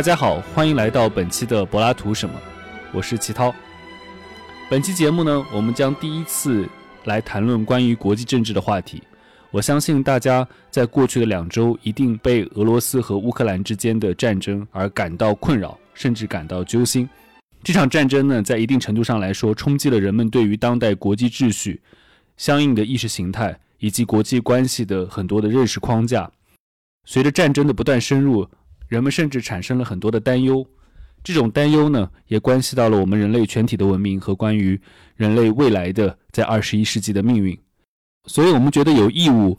大家好，欢迎来到本期的柏拉图什么？我是齐涛。本期节目呢，我们将第一次来谈论关于国际政治的话题。我相信大家在过去的两周一定被俄罗斯和乌克兰之间的战争而感到困扰，甚至感到揪心。这场战争呢，在一定程度上来说，冲击了人们对于当代国际秩序、相应的意识形态以及国际关系的很多的认识框架。随着战争的不断深入，人们甚至产生了很多的担忧。这种担忧呢，也关系到了我们人类全体的文明和关于人类未来的在二十一世纪的命运。所以，我们觉得有义务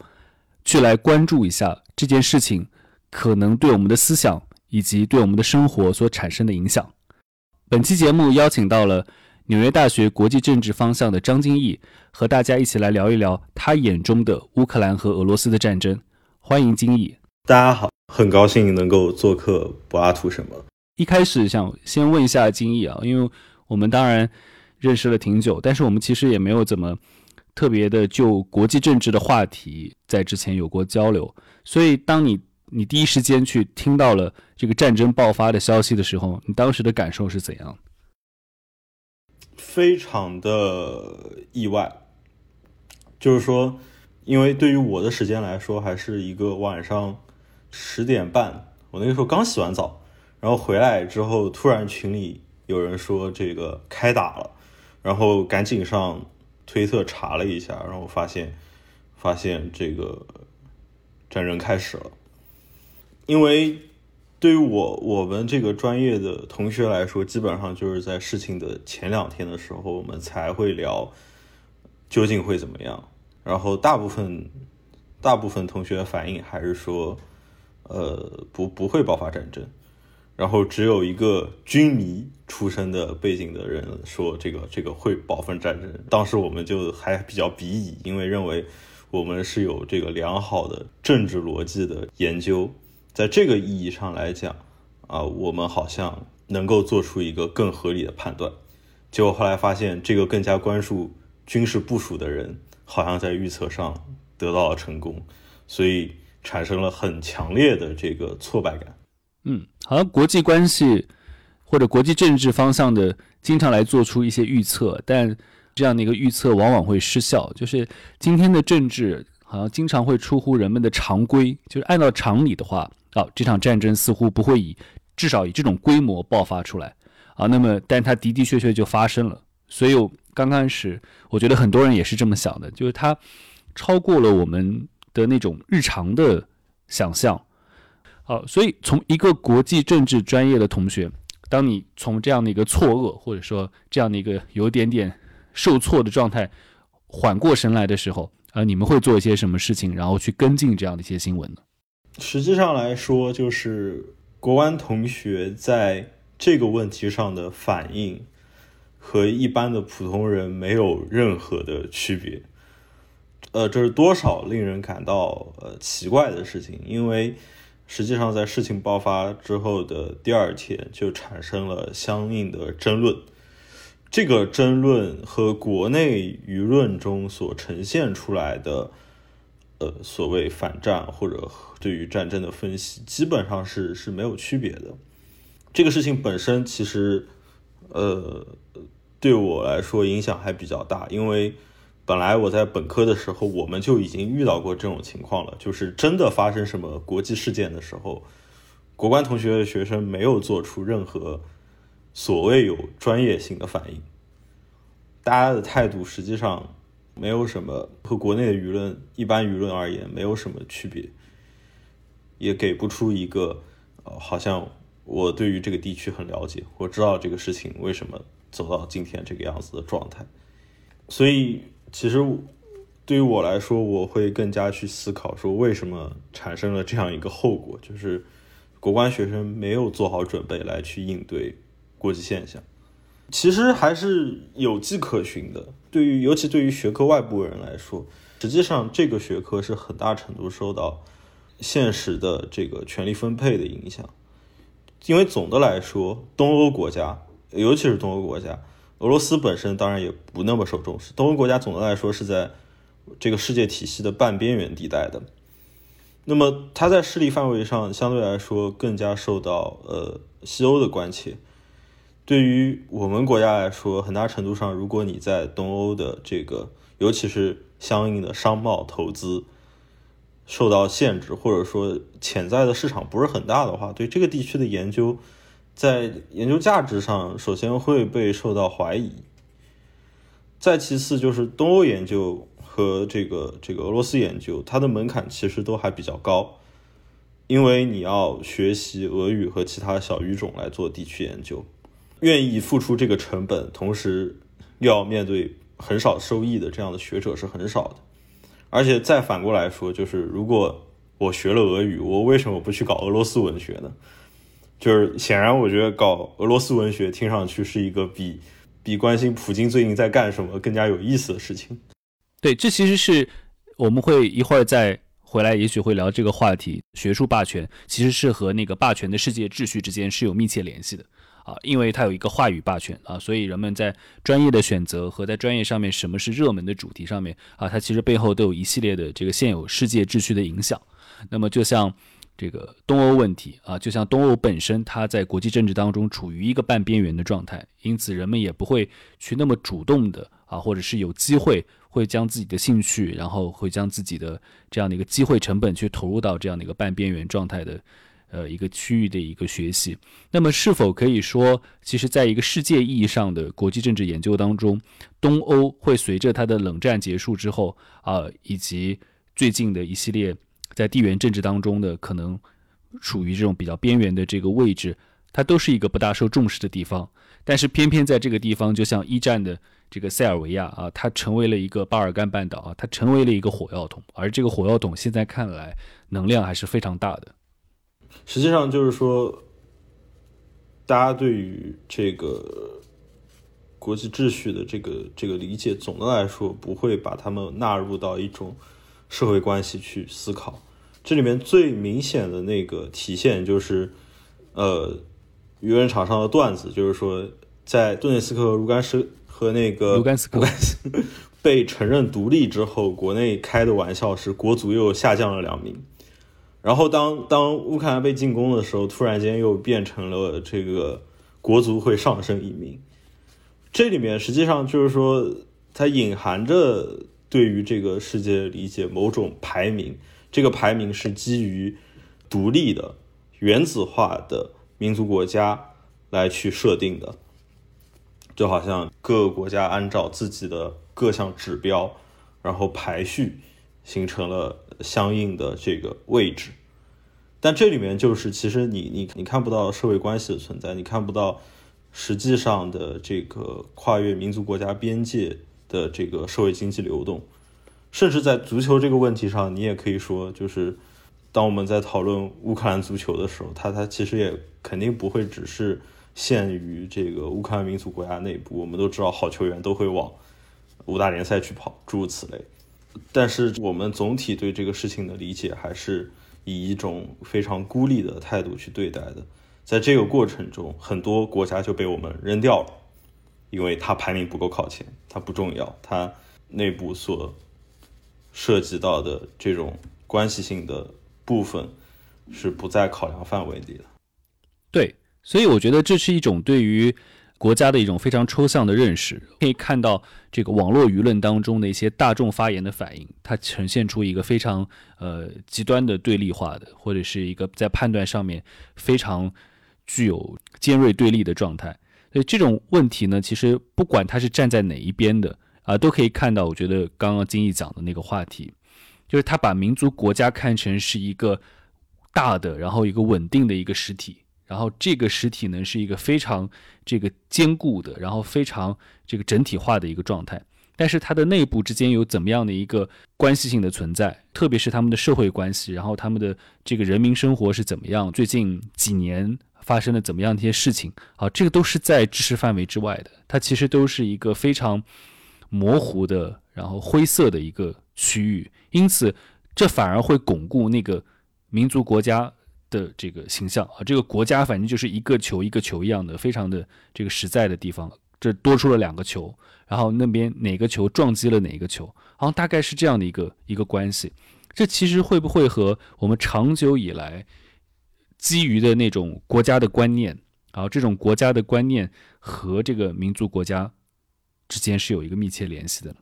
去来关注一下这件事情可能对我们的思想以及对我们的生活所产生的影响。本期节目邀请到了纽约大学国际政治方向的张金义，和大家一起来聊一聊他眼中的乌克兰和俄罗斯的战争。欢迎金义。大家好，很高兴能够做客柏拉图什么。一开始想先问一下金毅啊，因为我们当然认识了挺久，但是我们其实也没有怎么特别的就国际政治的话题在之前有过交流。所以，当你你第一时间去听到了这个战争爆发的消息的时候，你当时的感受是怎样？非常的意外，就是说，因为对于我的时间来说，还是一个晚上。十点半，我那个时候刚洗完澡，然后回来之后，突然群里有人说这个开打了，然后赶紧上推特查了一下，然后发现发现这个战争开始了。因为对于我我们这个专业的同学来说，基本上就是在事情的前两天的时候，我们才会聊究竟会怎么样，然后大部分大部分同学反应还是说。呃，不不会爆发战争，然后只有一个军迷出身的背景的人说这个这个会爆发战争。当时我们就还比较鄙夷，因为认为我们是有这个良好的政治逻辑的研究，在这个意义上来讲啊，我们好像能够做出一个更合理的判断。结果后来发现，这个更加关注军事部署的人，好像在预测上得到了成功，所以。产生了很强烈的这个挫败感。嗯，好像国际关系或者国际政治方向的，经常来做出一些预测，但这样的一个预测往往会失效。就是今天的政治好像经常会出乎人们的常规，就是按照常理的话，啊，这场战争似乎不会以至少以这种规模爆发出来啊。那么，但它的的确确就发生了。所以刚开始，我觉得很多人也是这么想的，就是它超过了我们。的那种日常的想象，好，所以从一个国际政治专业的同学，当你从这样的一个错愕，或者说这样的一个有点点受挫的状态缓过神来的时候，啊，你们会做一些什么事情，然后去跟进这样的一些新闻呢？实际上来说，就是国安同学在这个问题上的反应和一般的普通人没有任何的区别。呃，这是多少令人感到呃奇怪的事情，因为实际上在事情爆发之后的第二天就产生了相应的争论，这个争论和国内舆论中所呈现出来的呃所谓反战或者对于战争的分析，基本上是是没有区别的。这个事情本身其实呃对我来说影响还比较大，因为。本来我在本科的时候，我们就已经遇到过这种情况了，就是真的发生什么国际事件的时候，国关同学的学生没有做出任何所谓有专业性的反应，大家的态度实际上没有什么和国内的舆论一般舆论而言没有什么区别，也给不出一个呃，好像我对于这个地区很了解，我知道这个事情为什么走到今天这个样子的状态，所以。其实，对于我来说，我会更加去思考说，为什么产生了这样一个后果，就是国关学生没有做好准备来去应对国际现象。其实还是有迹可循的。对于尤其对于学科外部人来说，实际上这个学科是很大程度受到现实的这个权力分配的影响。因为总的来说，东欧国家，尤其是东欧国家。俄罗斯本身当然也不那么受重视，东欧国家总的来说是在这个世界体系的半边缘地带的。那么它在势力范围上相对来说更加受到呃西欧的关切。对于我们国家来说，很大程度上，如果你在东欧的这个，尤其是相应的商贸投资受到限制，或者说潜在的市场不是很大的话，对这个地区的研究，在研究价值上，首先会被受到怀疑。再其次就是东欧研究和这个这个俄罗斯研究，它的门槛其实都还比较高，因为你要学习俄语和其他小语种来做地区研究。愿意付出这个成本，同时又要面对很少收益的这样的学者是很少的。而且再反过来说，就是如果我学了俄语，我为什么不去搞俄罗斯文学呢？就是显然，我觉得搞俄罗斯文学听上去是一个比比关心普京最近在干什么更加有意思的事情。对，这其实是我们会一会儿再回来，也许会聊这个话题。学术霸权其实是和那个霸权的世界秩序之间是有密切联系的。啊，因为它有一个话语霸权啊，所以人们在专业的选择和在专业上面什么是热门的主题上面啊，它其实背后都有一系列的这个现有世界秩序的影响。那么就像这个东欧问题啊，就像东欧本身，它在国际政治当中处于一个半边缘的状态，因此人们也不会去那么主动的啊，或者是有机会会将自己的兴趣，然后会将自己的这样的一个机会成本去投入到这样的一个半边缘状态的。呃，一个区域的一个学习，那么是否可以说，其实在一个世界意义上的国际政治研究当中，东欧会随着它的冷战结束之后啊，以及最近的一系列在地缘政治当中的可能处于这种比较边缘的这个位置，它都是一个不大受重视的地方。但是偏偏在这个地方，就像一战的这个塞尔维亚啊，它成为了一个巴尔干半岛啊，它成为了一个火药桶，而这个火药桶现在看来能量还是非常大的。实际上就是说，大家对于这个国际秩序的这个这个理解，总的来说不会把他们纳入到一种社会关系去思考。这里面最明显的那个体现就是，呃，舆论场上的段子，就是说，在顿涅斯克和卢甘斯和那个卢甘斯克被承认独立之后，国内开的玩笑是国足又下降了两名。然后当当乌克兰被进攻的时候，突然间又变成了这个国足会上升一名。这里面实际上就是说，它隐含着对于这个世界理解某种排名。这个排名是基于独立的原子化的民族国家来去设定的，就好像各个国家按照自己的各项指标，然后排序。形成了相应的这个位置，但这里面就是其实你你你看不到社会关系的存在，你看不到实际上的这个跨越民族国家边界的这个社会经济流动，甚至在足球这个问题上，你也可以说，就是当我们在讨论乌克兰足球的时候，它它其实也肯定不会只是限于这个乌克兰民族国家内部，我们都知道好球员都会往五大联赛去跑，诸如此类。但是我们总体对这个事情的理解还是以一种非常孤立的态度去对待的，在这个过程中，很多国家就被我们扔掉了，因为它排名不够靠前，它不重要，它内部所涉及到的这种关系性的部分是不在考量范围里的。对，所以我觉得这是一种对于。国家的一种非常抽象的认识，可以看到这个网络舆论当中的一些大众发言的反应，它呈现出一个非常呃极端的对立化的，或者是一个在判断上面非常具有尖锐对立的状态。所以这种问题呢，其实不管他是站在哪一边的啊，都可以看到。我觉得刚刚金毅讲的那个话题，就是他把民族国家看成是一个大的，然后一个稳定的一个实体。然后这个实体呢是一个非常这个坚固的，然后非常这个整体化的一个状态。但是它的内部之间有怎么样的一个关系性的存在，特别是他们的社会关系，然后他们的这个人民生活是怎么样？最近几年发生了怎么样的一些事情？啊，这个都是在知识范围之外的，它其实都是一个非常模糊的，然后灰色的一个区域。因此，这反而会巩固那个民族国家。的这个形象啊，这个国家反正就是一个球一个球一样的，非常的这个实在的地方。这多出了两个球，然后那边哪个球撞击了哪个球，好像大概是这样的一个一个关系。这其实会不会和我们长久以来基于的那种国家的观念啊，这种国家的观念和这个民族国家之间是有一个密切联系的？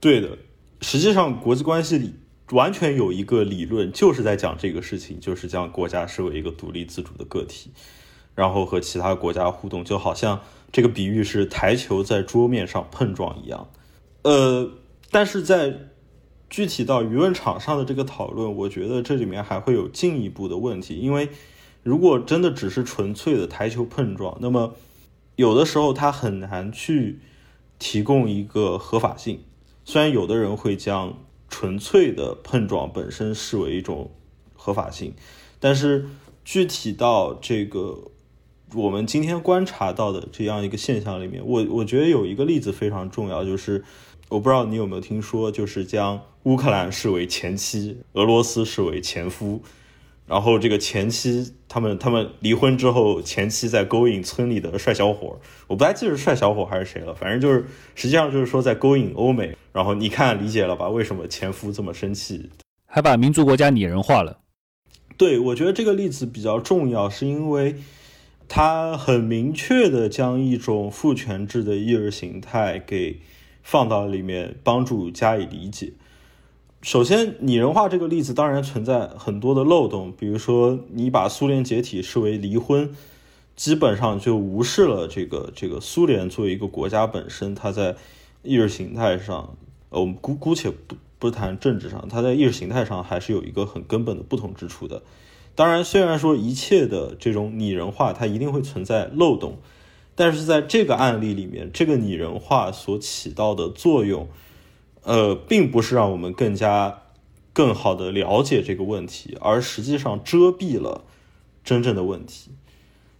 对的，实际上国际关系里完全有一个理论，就是在讲这个事情，就是将国家视为一个独立自主的个体，然后和其他国家互动，就好像这个比喻是台球在桌面上碰撞一样。呃，但是在具体到舆论场上的这个讨论，我觉得这里面还会有进一步的问题，因为如果真的只是纯粹的台球碰撞，那么有的时候它很难去提供一个合法性。虽然有的人会将纯粹的碰撞本身视为一种合法性，但是具体到这个我们今天观察到的这样一个现象里面，我我觉得有一个例子非常重要，就是我不知道你有没有听说，就是将乌克兰视为前妻，俄罗斯视为前夫。然后这个前妻他们他们离婚之后，前妻在勾引村里的帅小伙，我不太记得是帅小伙还是谁了，反正就是实际上就是说在勾引欧美。然后你看理解了吧？为什么前夫这么生气？还把民族国家拟人化了？对，我觉得这个例子比较重要，是因为他很明确的将一种父权制的意识形态给放到里面，帮助加以理解。首先，拟人化这个例子当然存在很多的漏洞，比如说你把苏联解体视为离婚，基本上就无视了这个这个苏联作为一个国家本身，它在意识形态上，呃，我们姑姑且不不谈政治上，它在意识形态上还是有一个很根本的不同之处的。当然，虽然说一切的这种拟人化它一定会存在漏洞，但是在这个案例里面，这个拟人化所起到的作用。呃，并不是让我们更加更好的了解这个问题，而实际上遮蔽了真正的问题。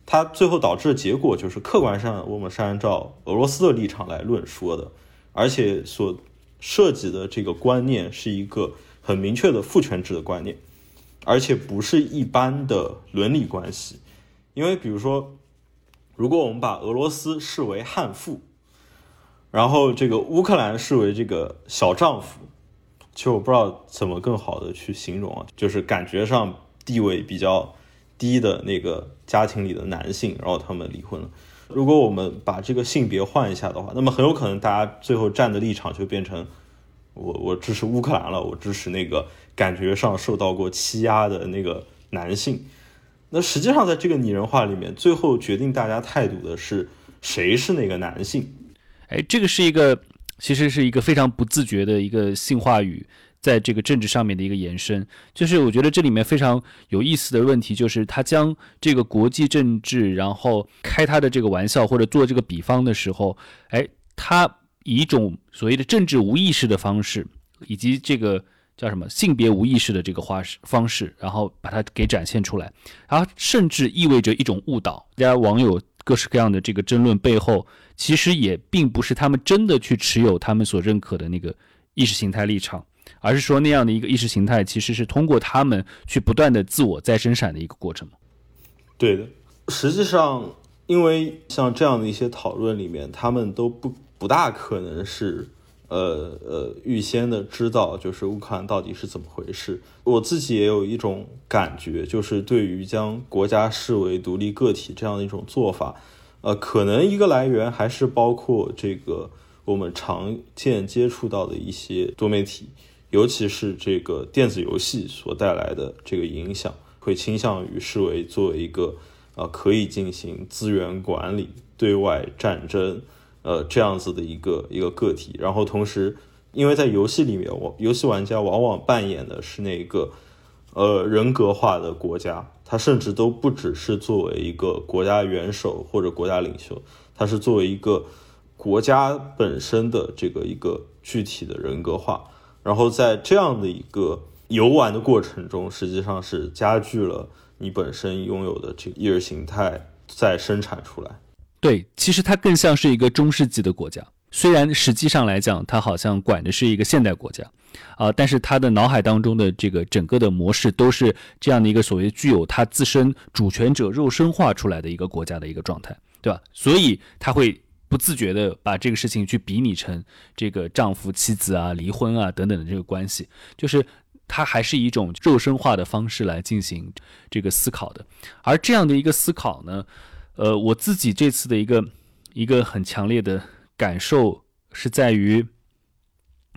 它最后导致的结果就是，客观上我们是按照俄罗斯的立场来论说的，而且所涉及的这个观念是一个很明确的父权制的观念，而且不是一般的伦理关系。因为比如说，如果我们把俄罗斯视为悍妇。然后这个乌克兰视为这个小丈夫，其实我不知道怎么更好的去形容啊，就是感觉上地位比较低的那个家庭里的男性，然后他们离婚了。如果我们把这个性别换一下的话，那么很有可能大家最后站的立场就变成我我支持乌克兰了，我支持那个感觉上受到过欺压的那个男性。那实际上在这个拟人化里面，最后决定大家态度的是谁是那个男性。哎，这个是一个，其实是一个非常不自觉的一个性话语，在这个政治上面的一个延伸。就是我觉得这里面非常有意思的问题，就是他将这个国际政治，然后开他的这个玩笑或者做这个比方的时候，哎，他以一种所谓的政治无意识的方式，以及这个叫什么性别无意识的这个话式方式，然后把它给展现出来，然后甚至意味着一种误导。大家网友各式各样的这个争论背后。其实也并不是他们真的去持有他们所认可的那个意识形态立场，而是说那样的一个意识形态其实是通过他们去不断的自我再生产的一个过程对的，实际上，因为像这样的一些讨论里面，他们都不不大可能是呃呃预先的知道就是乌克兰到底是怎么回事。我自己也有一种感觉，就是对于将国家视为独立个体这样的一种做法。呃，可能一个来源还是包括这个我们常见接触到的一些多媒体，尤其是这个电子游戏所带来的这个影响，会倾向于视为作为一个呃可以进行资源管理、对外战争呃这样子的一个一个个体。然后同时，因为在游戏里面，我游戏玩家往往扮演的是那一个呃人格化的国家。他甚至都不只是作为一个国家元首或者国家领袖，他是作为一个国家本身的这个一个具体的人格化，然后在这样的一个游玩的过程中，实际上是加剧了你本身拥有的这个意识形态再生产出来。对，其实它更像是一个中世纪的国家。虽然实际上来讲，他好像管的是一个现代国家，啊，但是他的脑海当中的这个整个的模式都是这样的一个所谓具有他自身主权者肉身化出来的一个国家的一个状态，对吧？所以他会不自觉的把这个事情去比拟成这个丈夫妻子啊、离婚啊等等的这个关系，就是他还是一种肉身化的方式来进行这个思考的。而这样的一个思考呢，呃，我自己这次的一个一个很强烈的感受是在于，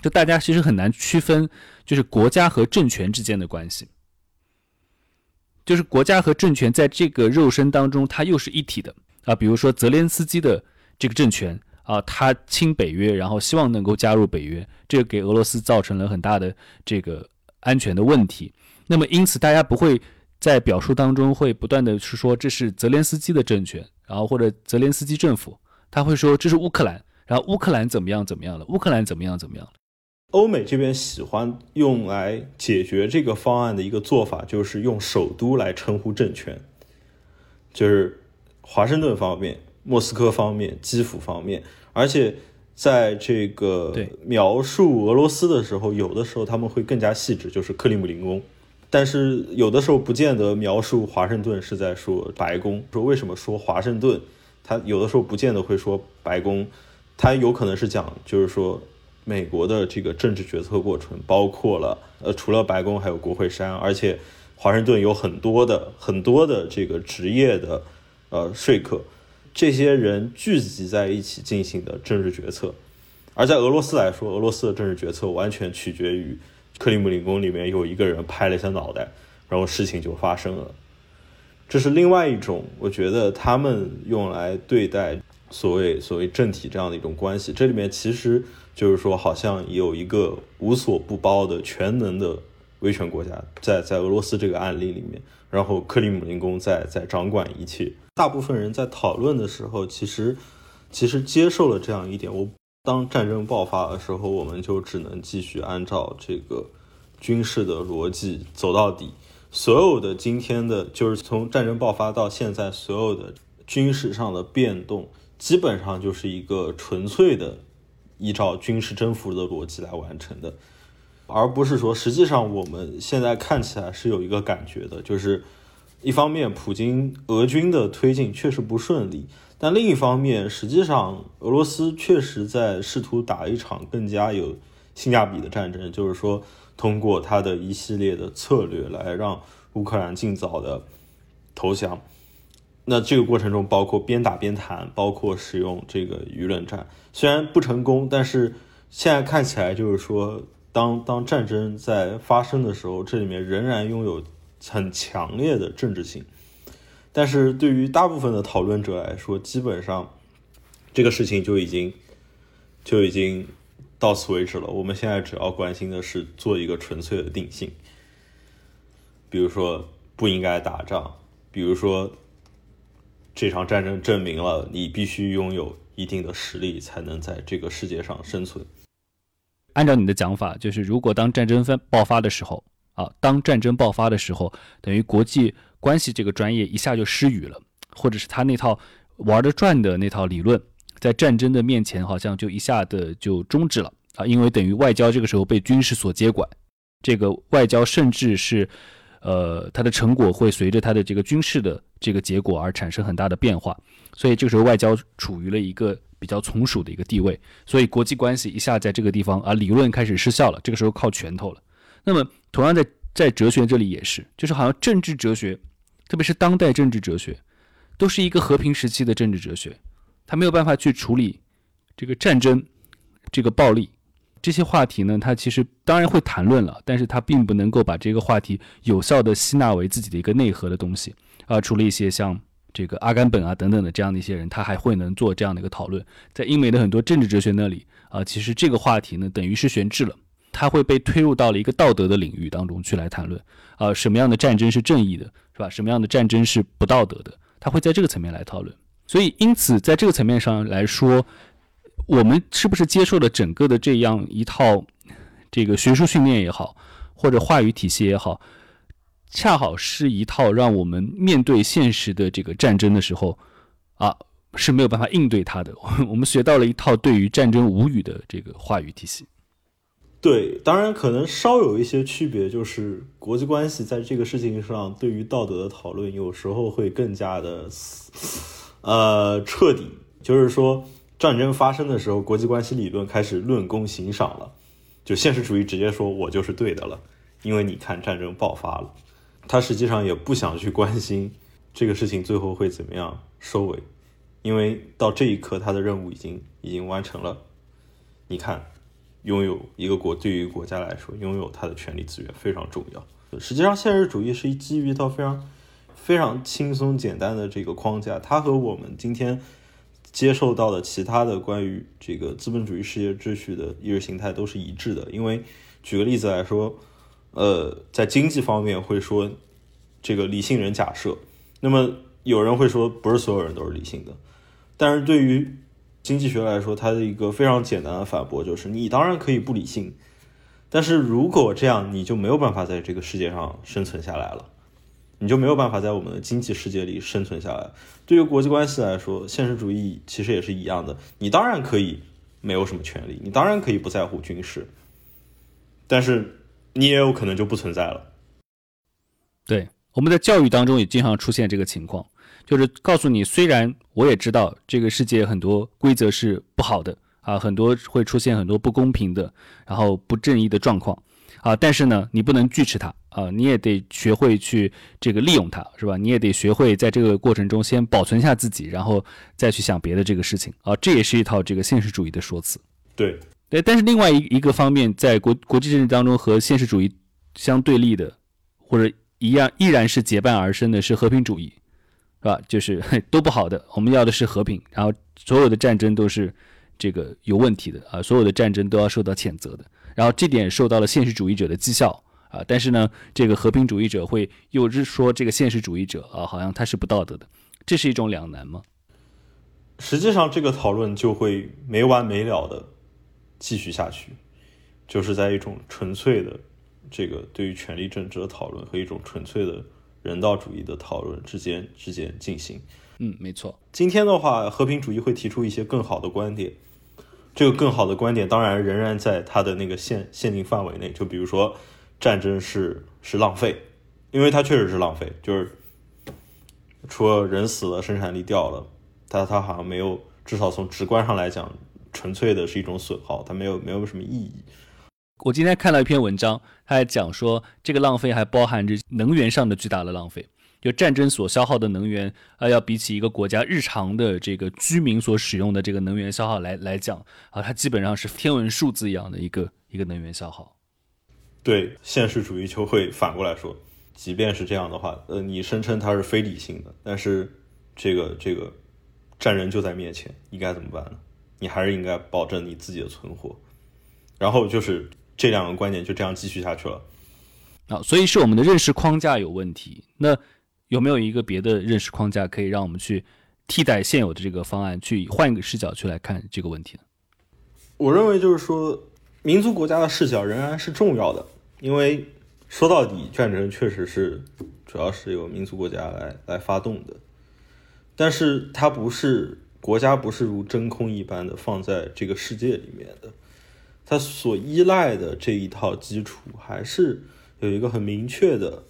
就大家其实很难区分，就是国家和政权之间的关系。就是国家和政权在这个肉身当中，它又是一体的啊。比如说泽连斯基的这个政权啊，他亲北约，然后希望能够加入北约，这个给俄罗斯造成了很大的这个安全的问题。那么因此，大家不会在表述当中会不断的是说这是泽连斯基的政权，然后或者泽连斯基政府，他会说这是乌克兰，然后乌克兰怎么样怎么样了，乌克兰怎么样怎么样了。欧美这边喜欢用来解决这个方案的一个做法，就是用首都来称呼政权，就是华盛顿方面、莫斯科方面、基辅方面。而且在这个描述俄罗斯的时候，有的时候他们会更加细致，就是克里姆林宫。但是有的时候不见得描述华盛顿是在说白宫。说为什么说华盛顿？他有的时候不见得会说白宫，他有可能是讲，就是说。美国的这个政治决策过程包括了，呃，除了白宫还有国会山，而且华盛顿有很多的很多的这个职业的，呃，说客，这些人聚集在一起进行的政治决策。而在俄罗斯来说，俄罗斯的政治决策完全取决于克里姆林宫里面有一个人拍了一下脑袋，然后事情就发生了。这是另外一种，我觉得他们用来对待所谓所谓政体这样的一种关系。这里面其实。就是说，好像有一个无所不包的全能的威权国家，在在俄罗斯这个案例里面，然后克里姆林宫在在掌管一切。大部分人在讨论的时候，其实其实接受了这样一点：，我当战争爆发的时候，我们就只能继续按照这个军事的逻辑走到底。所有的今天的，就是从战争爆发到现在，所有的军事上的变动，基本上就是一个纯粹的。依照军事征服的逻辑来完成的，而不是说，实际上我们现在看起来是有一个感觉的，就是一方面普京俄军的推进确实不顺利，但另一方面，实际上俄罗斯确实在试图打一场更加有性价比的战争，就是说通过他的一系列的策略来让乌克兰尽早的投降。那这个过程中，包括边打边谈，包括使用这个舆论战，虽然不成功，但是现在看起来就是说，当当战争在发生的时候，这里面仍然拥有很强烈的政治性。但是对于大部分的讨论者来说，基本上这个事情就已经就已经到此为止了。我们现在只要关心的是做一个纯粹的定性，比如说不应该打仗，比如说。这场战争证明了，你必须拥有一定的实力，才能在这个世界上生存。按照你的讲法，就是如果当战争发爆发的时候，啊，当战争爆发的时候，等于国际关系这个专业一下就失语了，或者是他那套玩得转的那套理论，在战争的面前好像就一下子就终止了啊，因为等于外交这个时候被军事所接管，这个外交甚至是。呃，它的成果会随着它的这个军事的这个结果而产生很大的变化，所以这个时候外交处于了一个比较从属的一个地位，所以国际关系一下在这个地方啊，理论开始失效了，这个时候靠拳头了。那么同样在在哲学这里也是，就是好像政治哲学，特别是当代政治哲学，都是一个和平时期的政治哲学，它没有办法去处理这个战争，这个暴力。这些话题呢，他其实当然会谈论了，但是他并不能够把这个话题有效的吸纳为自己的一个内核的东西啊。除了一些像这个阿甘本啊等等的这样的一些人，他还会能做这样的一个讨论。在英美的很多政治哲学那里啊，其实这个话题呢等于是悬置了，它会被推入到了一个道德的领域当中去来谈论啊，什么样的战争是正义的，是吧？什么样的战争是不道德的？它会在这个层面来讨论。所以，因此在这个层面上来说。我们是不是接受了整个的这样一套这个学术训练也好，或者话语体系也好，恰好是一套让我们面对现实的这个战争的时候啊是没有办法应对它的。我们学到了一套对于战争无语的这个话语体系。对，当然可能稍有一些区别，就是国际关系在这个事情上对于道德的讨论有时候会更加的呃彻底，就是说。战争发生的时候，国际关系理论开始论功行赏了，就现实主义直接说我就是对的了，因为你看战争爆发了，他实际上也不想去关心这个事情最后会怎么样收尾，因为到这一刻他的任务已经已经完成了。你看，拥有一个国对于国家来说，拥有它的权力资源非常重要。实际上，现实主义是基于一套非常非常轻松简单的这个框架，它和我们今天接受到的其他的关于这个资本主义世界秩序的意识形态都是一致的。因为举个例子来说。呃，在经济方面会说这个理性人假设，那么有人会说不是所有人都是理性的，但是对于经济学来说，它的一个非常简单的反驳就是你当然可以不理性，但是如果这样，你就没有办法在这个世界上生存下来了，你就没有办法在我们的经济世界里生存下来。对于国际关系来说，现实主义其实也是一样的，你当然可以没有什么权利，你当然可以不在乎军事，但是。你也有可能就不存在了。对，我们在教育当中也经常出现这个情况，就是告诉你，虽然我也知道这个世界很多规则是不好的啊，很多会出现很多不公平的，然后不正义的状况啊，但是呢，你不能拒斥它啊，你也得学会去这个利用它，是吧？你也得学会在这个过程中先保存下自己，然后再去想别的这个事情啊，这也是一套这个现实主义的说辞。对。对，但是另外一一个方面，在国国际政治当中和现实主义相对立的，或者一样依然是结伴而生的，是和平主义，是吧？就是 都不好的，我们要的是和平，然后所有的战争都是这个有问题的啊，所有的战争都要受到谴责的，然后这点受到了现实主义者的讥笑啊，但是呢，这个和平主义者会又是说这个现实主义者啊，好像他是不道德的，这是一种两难吗？实际上，这个讨论就会没完没了的。继续下去，就是在一种纯粹的这个对于权力政治的讨论和一种纯粹的人道主义的讨论之间之间进行。嗯，没错。今天的话，和平主义会提出一些更好的观点。这个更好的观点当然仍然在它的那个限限定范围内。就比如说，战争是是浪费，因为它确实是浪费。就是除了人死了，生产力掉了，但它好像没有，至少从直观上来讲。纯粹的是一种损耗，它没有没有什么意义。我今天看了一篇文章，他还讲说，这个浪费还包含着能源上的巨大的浪费。就战争所消耗的能源，啊，要比起一个国家日常的这个居民所使用的这个能源消耗来来讲，啊，它基本上是天文数字一样的一个一个能源消耗。对，现实主义就会反过来说，即便是这样的话，呃，你声称它是非理性的，但是这个这个战人就在面前，你该怎么办呢？你还是应该保证你自己的存活，然后就是这两个观点就这样继续下去了啊，所以是我们的认识框架有问题。那有没有一个别的认识框架可以让我们去替代现有的这个方案，去换一个视角去来看这个问题呢？我认为就是说，民族国家的视角仍然是重要的，因为说到底，战争确实是主要是由民族国家来来发动的，但是它不是。国家不是如真空一般的放在这个世界里面的，它所依赖的这一套基础还是有一个很明确的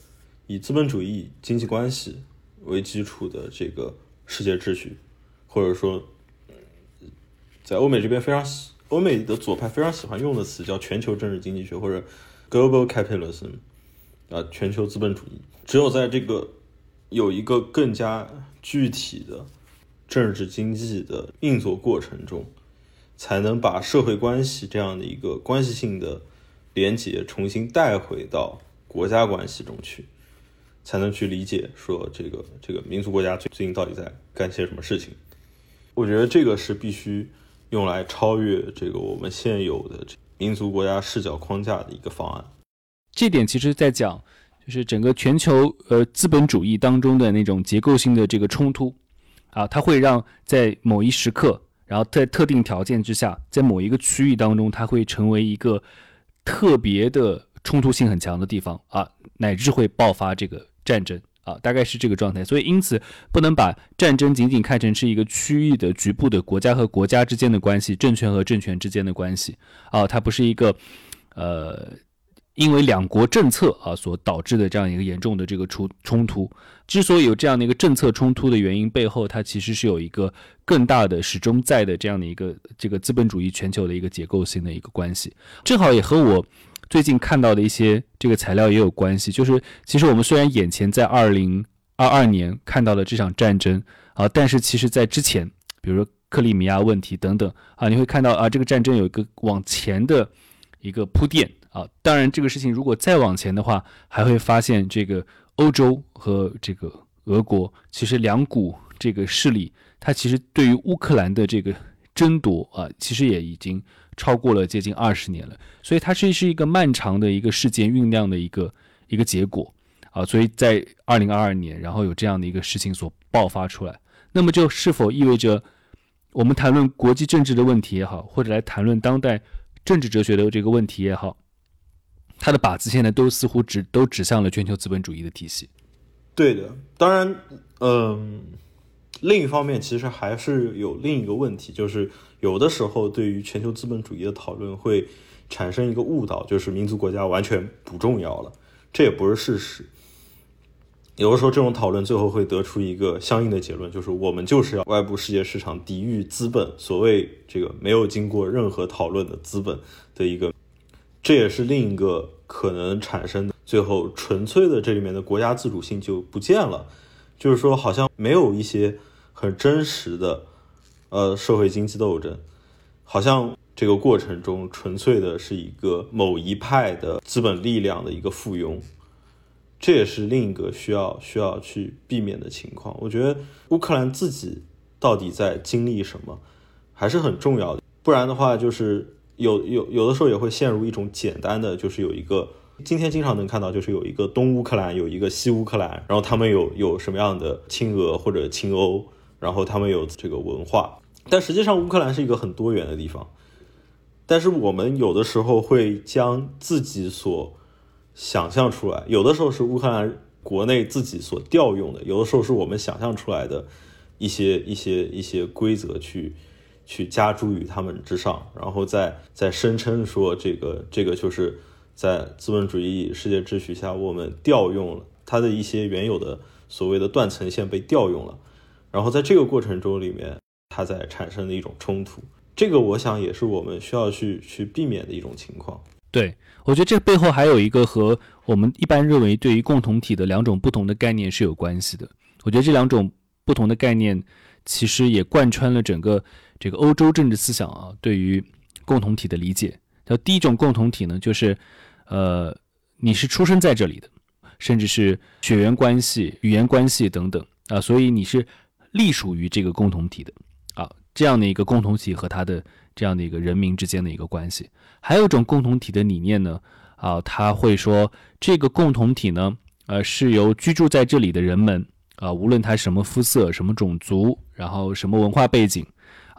以资本主义经济关系为基础的这个世界秩序，或者说，在欧美这边非常喜，欧美的左派非常喜欢用的词叫全球政治经济学或者 global capitalism，啊，全球资本主义。只有在这个有一个更加具体的。政治经济的运作过程中，才能把社会关系这样的一个关系性的连结重新带回到国家关系中去，才能去理解说这个这个民族国家最最近到底在干些什么事情。我觉得这个是必须用来超越这个我们现有的民族国家视角框架的一个方案。这点其实在讲，就是整个全球呃资本主义当中的那种结构性的这个冲突。啊，它会让在某一时刻，然后在特定条件之下，在某一个区域当中，它会成为一个特别的冲突性很强的地方啊，乃至会爆发这个战争啊，大概是这个状态。所以，因此不能把战争仅仅看成是一个区域的局部的国家和国家之间的关系，政权和政权之间的关系啊，它不是一个呃。因为两国政策啊所导致的这样一个严重的这个冲冲突，之所以有这样的一个政策冲突的原因背后，它其实是有一个更大的始终在的这样的一个这个资本主义全球的一个结构性的一个关系。正好也和我最近看到的一些这个材料也有关系。就是其实我们虽然眼前在二零二二年看到了这场战争啊，但是其实在之前，比如说克里米亚问题等等啊，你会看到啊，这个战争有一个往前的一个铺垫啊。当然，这个事情如果再往前的话，还会发现这个欧洲和这个俄国其实两股这个势力，它其实对于乌克兰的这个。争夺啊，其实也已经超过了接近二十年了，所以它是是一个漫长的一个事件酝酿的一个一个结果啊，所以在二零二二年，然后有这样的一个事情所爆发出来，那么就是否意味着我们谈论国际政治的问题也好，或者来谈论当代政治哲学的这个问题也好，它的靶子现在都似乎指都指向了全球资本主义的体系。对的，当然，嗯。另一方面，其实还是有另一个问题，就是有的时候对于全球资本主义的讨论会产生一个误导，就是民族国家完全不重要了，这也不是事实。有的时候这种讨论最后会得出一个相应的结论，就是我们就是要外部世界市场抵御资本，所谓这个没有经过任何讨论的资本的一个，这也是另一个可能产生的最后纯粹的这里面的国家自主性就不见了，就是说好像没有一些。很真实的，呃，社会经济斗争，好像这个过程中纯粹的是一个某一派的资本力量的一个附庸，这也是另一个需要需要去避免的情况。我觉得乌克兰自己到底在经历什么，还是很重要的。不然的话，就是有有有的时候也会陷入一种简单的，就是有一个今天经常能看到，就是有一个东乌克兰，有一个西乌克兰，然后他们有有什么样的亲俄或者亲欧。然后他们有这个文化，但实际上乌克兰是一个很多元的地方。但是我们有的时候会将自己所想象出来，有的时候是乌克兰国内自己所调用的，有的时候是我们想象出来的一些一些一些规则去去加诸于他们之上，然后再再声称说这个这个就是在资本主义世界秩序下，我们调用了它的一些原有的所谓的断层线被调用了。然后在这个过程中里面，它在产生的一种冲突，这个我想也是我们需要去去避免的一种情况。对我觉得这背后还有一个和我们一般认为对于共同体的两种不同的概念是有关系的。我觉得这两种不同的概念其实也贯穿了整个这个欧洲政治思想啊，对于共同体的理解。那第一种共同体呢，就是呃，你是出生在这里的，甚至是血缘关系、语言关系等等啊，所以你是。隶属于这个共同体的啊，这样的一个共同体和他的这样的一个人民之间的一个关系，还有一种共同体的理念呢啊，他会说这个共同体呢，呃，是由居住在这里的人们啊，无论他什么肤色、什么种族，然后什么文化背景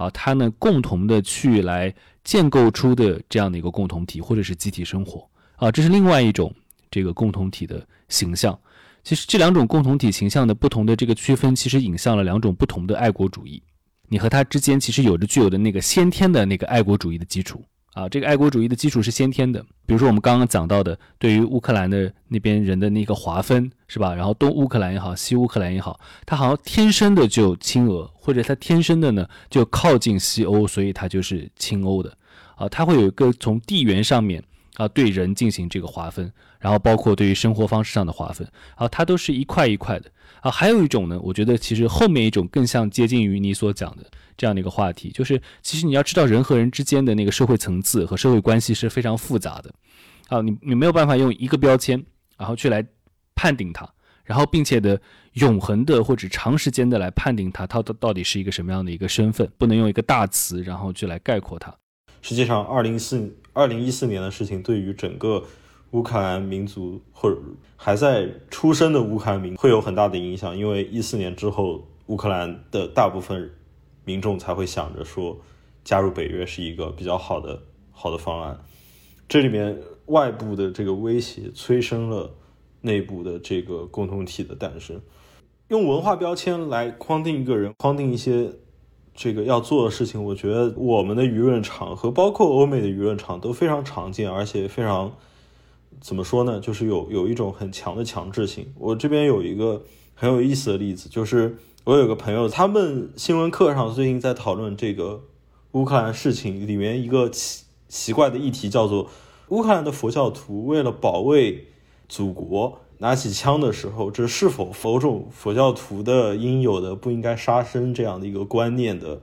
啊，他呢共同的去来建构出的这样的一个共同体或者是集体生活啊，这是另外一种这个共同体的形象。其实这两种共同体形象的不同的这个区分，其实引向了两种不同的爱国主义。你和他之间其实有着具有的那个先天的那个爱国主义的基础啊，这个爱国主义的基础是先天的。比如说我们刚刚讲到的，对于乌克兰的那边人的那个划分，是吧？然后东乌克兰也好，西乌克兰也好，他好像天生的就亲俄，或者他天生的呢就靠近西欧，所以他就是亲欧的啊。他会有一个从地缘上面。啊，对人进行这个划分，然后包括对于生活方式上的划分，啊，它都是一块一块的。啊，还有一种呢，我觉得其实后面一种更像接近于你所讲的这样的一个话题，就是其实你要知道人和人之间的那个社会层次和社会关系是非常复杂的。啊，你你没有办法用一个标签，然后去来判定它，然后并且的永恒的或者长时间的来判定它，它到到底是一个什么样的一个身份，不能用一个大词然后去来概括它。实际上，二零四。二零一四年的事情对于整个乌克兰民族或者还在出生的乌克兰民会有很大的影响，因为一四年之后，乌克兰的大部分民众才会想着说加入北约是一个比较好的好的方案。这里面外部的这个威胁催生了内部的这个共同体的诞生，用文化标签来框定一个人，框定一些。这个要做的事情，我觉得我们的舆论场和包括欧美的舆论场都非常常见，而且非常怎么说呢？就是有有一种很强的强制性。我这边有一个很有意思的例子，就是我有个朋友，他们新闻课上最近在讨论这个乌克兰事情，里面一个奇奇怪的议题叫做乌克兰的佛教徒为了保卫祖国，拿起枪的时候，这是否某种佛教徒的应有的不应该杀生这样的一个观念的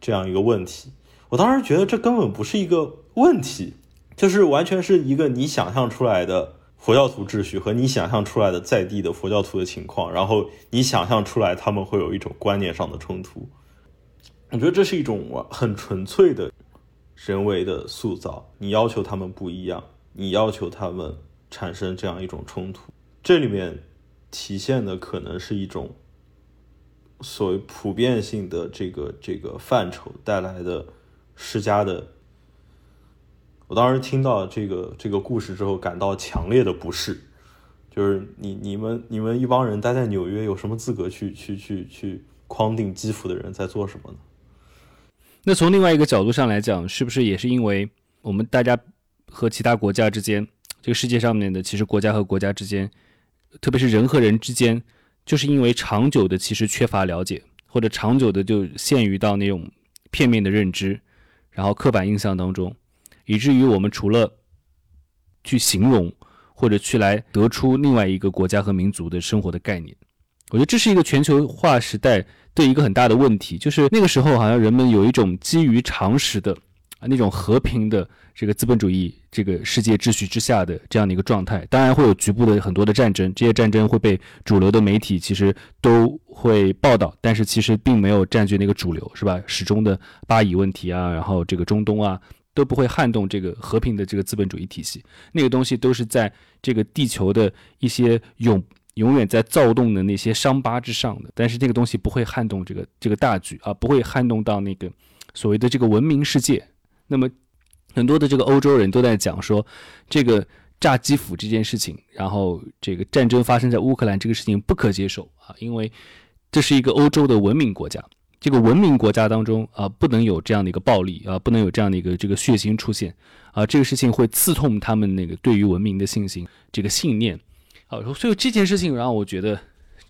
这样一个问题？我当时觉得这根本不是一个问题，就是完全是一个你想象出来的佛教徒秩序和你想象出来的在地的佛教徒的情况，然后你想象出来他们会有一种观念上的冲突。我觉得这是一种很纯粹的人为的塑造，你要求他们不一样，你要求他们产生这样一种冲突，这里面体现的可能是一种所谓普遍性的这个这个范畴带来的施加的。我当时听到这个这个故事之后，感到强烈的不适，就是你你们你们一帮人待在纽约，有什么资格去去去去框定基辅的人在做什么呢？那从另外一个角度上来讲，是不是也是因为我们大家和其他国家之间，这个世界上面的其实国家和国家之间，特别是人和人之间，就是因为长久的其实缺乏了解，或者长久的就陷于到那种片面的认知，然后刻板印象当中，以至于我们除了去形容或者去来得出另外一个国家和民族的生活的概念，我觉得这是一个全球化时代。对一个很大的问题，就是那个时候好像人们有一种基于常识的啊那种和平的这个资本主义这个世界秩序之下的这样的一个状态，当然会有局部的很多的战争，这些战争会被主流的媒体其实都会报道，但是其实并没有占据那个主流，是吧？始终的巴以问题啊，然后这个中东啊都不会撼动这个和平的这个资本主义体系，那个东西都是在这个地球的一些永。永远在躁动的那些伤疤之上的，但是这个东西不会撼动这个这个大局啊，不会撼动到那个所谓的这个文明世界。那么很多的这个欧洲人都在讲说，这个炸基辅这件事情，然后这个战争发生在乌克兰这个事情不可接受啊，因为这是一个欧洲的文明国家，这个文明国家当中啊，不能有这样的一个暴力啊，不能有这样的一个这个血腥出现啊，这个事情会刺痛他们那个对于文明的信心，这个信念。好，所以这件事情让我觉得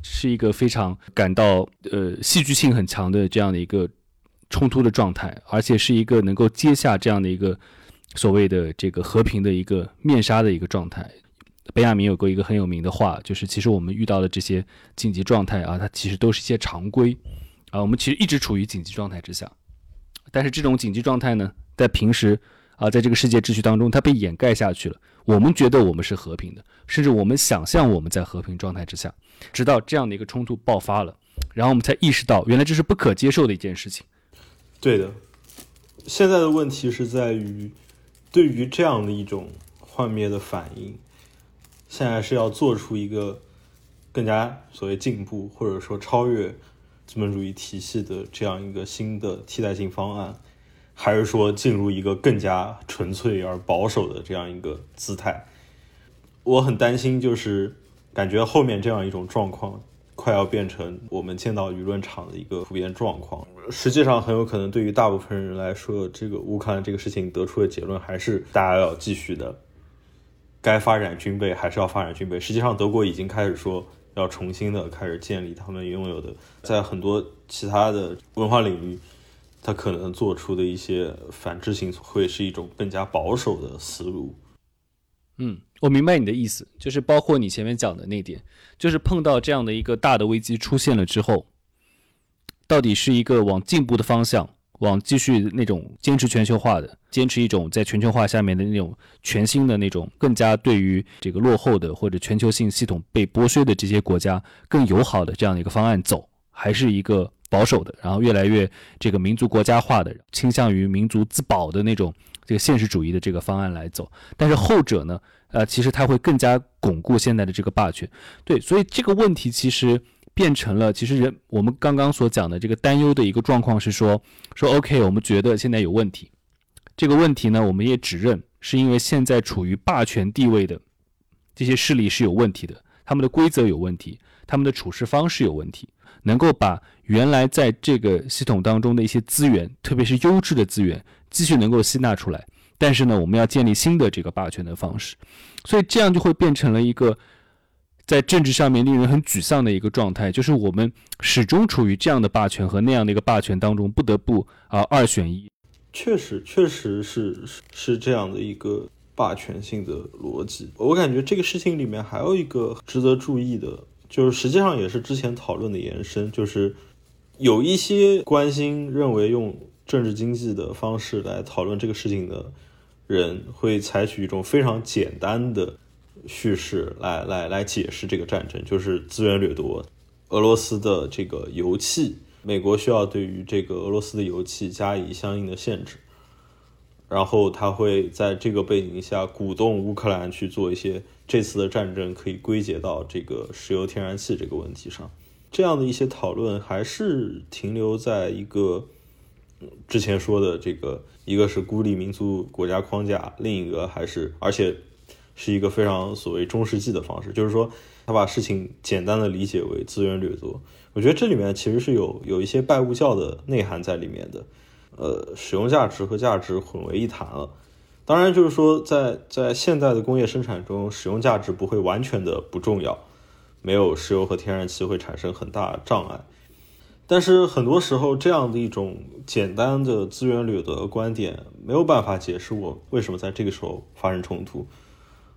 是一个非常感到呃戏剧性很强的这样的一个冲突的状态，而且是一个能够接下这样的一个所谓的这个和平的一个面纱的一个状态。本雅明有过一个很有名的话，就是其实我们遇到的这些紧急状态啊，它其实都是一些常规啊，我们其实一直处于紧急状态之下，但是这种紧急状态呢，在平时啊，在这个世界秩序当中，它被掩盖下去了。我们觉得我们是和平的，甚至我们想象我们在和平状态之下，直到这样的一个冲突爆发了，然后我们才意识到，原来这是不可接受的一件事情。对的，现在的问题是在于，对于这样的一种幻灭的反应，现在是要做出一个更加所谓进步或者说超越资本主义体系的这样一个新的替代性方案。还是说进入一个更加纯粹而保守的这样一个姿态，我很担心，就是感觉后面这样一种状况快要变成我们见到舆论场的一个普遍状况。实际上，很有可能对于大部分人来说，这个乌克兰这个事情得出的结论还是大家要继续的，该发展军备还是要发展军备。实际上，德国已经开始说要重新的开始建立他们拥有的，在很多其他的文化领域。他可能做出的一些反制性会是一种更加保守的思路。嗯，我明白你的意思，就是包括你前面讲的那点，就是碰到这样的一个大的危机出现了之后，到底是一个往进步的方向，往继续那种坚持全球化的，坚持一种在全球化下面的那种全新的那种更加对于这个落后的或者全球性系统被剥削的这些国家更友好的这样的一个方案走，还是一个？保守的，然后越来越这个民族国家化的，倾向于民族自保的那种这个现实主义的这个方案来走，但是后者呢，呃，其实它会更加巩固现在的这个霸权。对，所以这个问题其实变成了，其实人我们刚刚所讲的这个担忧的一个状况是说，说 OK，我们觉得现在有问题，这个问题呢，我们也指认是因为现在处于霸权地位的这些势力是有问题的，他们的规则有问题，他们的处事方式有问题。能够把原来在这个系统当中的一些资源，特别是优质的资源，继续能够吸纳出来。但是呢，我们要建立新的这个霸权的方式，所以这样就会变成了一个在政治上面令人很沮丧的一个状态，就是我们始终处于这样的霸权和那样的一个霸权当中，不得不啊二选一。确实，确实是是这样的一个霸权性的逻辑。我感觉这个事情里面还有一个值得注意的，就是实际上也是之前讨论的延伸，就是有一些关心认为用政治经济的方式来讨论这个事情的人，会采取一种非常简单的叙事来来来解释这个战争，就是资源掠夺，俄罗斯的这个油气，美国需要对于这个俄罗斯的油气加以相应的限制。然后他会在这个背景下鼓动乌克兰去做一些这次的战争可以归结到这个石油天然气这个问题上，这样的一些讨论还是停留在一个之前说的这个，一个是孤立民族国家框架，另一个还是而且是一个非常所谓中世纪的方式，就是说他把事情简单的理解为资源掠夺。我觉得这里面其实是有有一些拜物教的内涵在里面的。呃，使用价值和价值混为一谈了。当然，就是说，在在现代的工业生产中，使用价值不会完全的不重要，没有石油和天然气会产生很大障碍。但是很多时候，这样的一种简单的资源掠夺观点没有办法解释我为什么在这个时候发生冲突。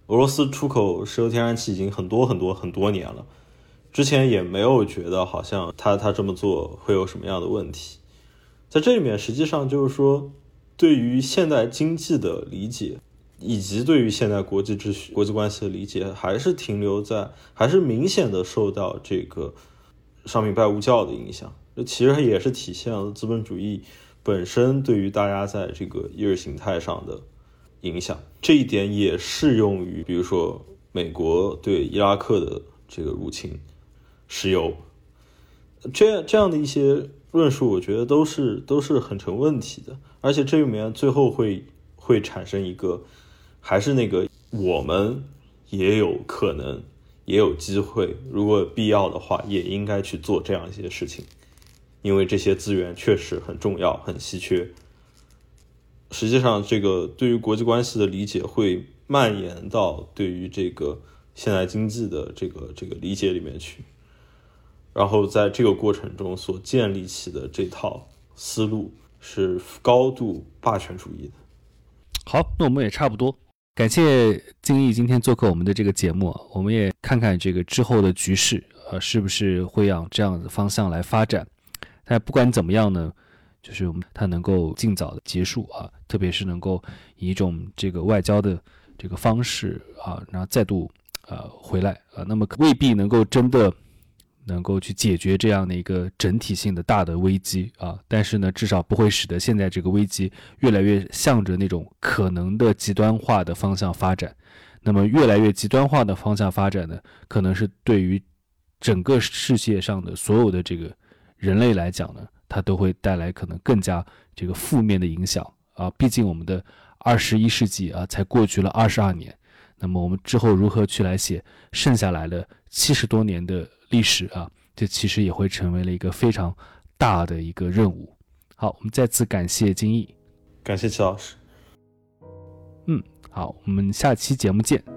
俄罗斯出口石油天然气已经很多很多很多年了，之前也没有觉得好像他他这么做会有什么样的问题。在这里面，实际上就是说，对于现代经济的理解，以及对于现代国际秩序、国际关系的理解，还是停留在，还是明显的受到这个商品拜物教的影响。这其实也是体现了资本主义本身对于大家在这个意识形态上的影响。这一点也适用于，比如说美国对伊拉克的这个入侵，石油，这这样的一些。论述我觉得都是都是很成问题的，而且这里面最后会会产生一个，还是那个我们也有可能也有机会，如果必要的话，也应该去做这样一些事情，因为这些资源确实很重要、很稀缺。实际上，这个对于国际关系的理解会蔓延到对于这个现代经济的这个这个理解里面去。然后在这个过程中所建立起的这套思路是高度霸权主义的。好，那我们也差不多，感谢金毅今天做客我们的这个节目，我们也看看这个之后的局势，呃，是不是会往这样的方向来发展。但不管怎么样呢，就是我们它能够尽早的结束啊，特别是能够以一种这个外交的这个方式啊，然后再度呃回来啊，那么未必能够真的。能够去解决这样的一个整体性的大的危机啊，但是呢，至少不会使得现在这个危机越来越向着那种可能的极端化的方向发展。那么，越来越极端化的方向发展呢，可能是对于整个世界上的所有的这个人类来讲呢，它都会带来可能更加这个负面的影响啊。毕竟我们的二十一世纪啊，才过去了二十二年，那么我们之后如何去来写剩下来的七十多年的？历史啊，这其实也会成为了一个非常大的一个任务。好，我们再次感谢金毅，感谢齐老师。嗯，好，我们下期节目见。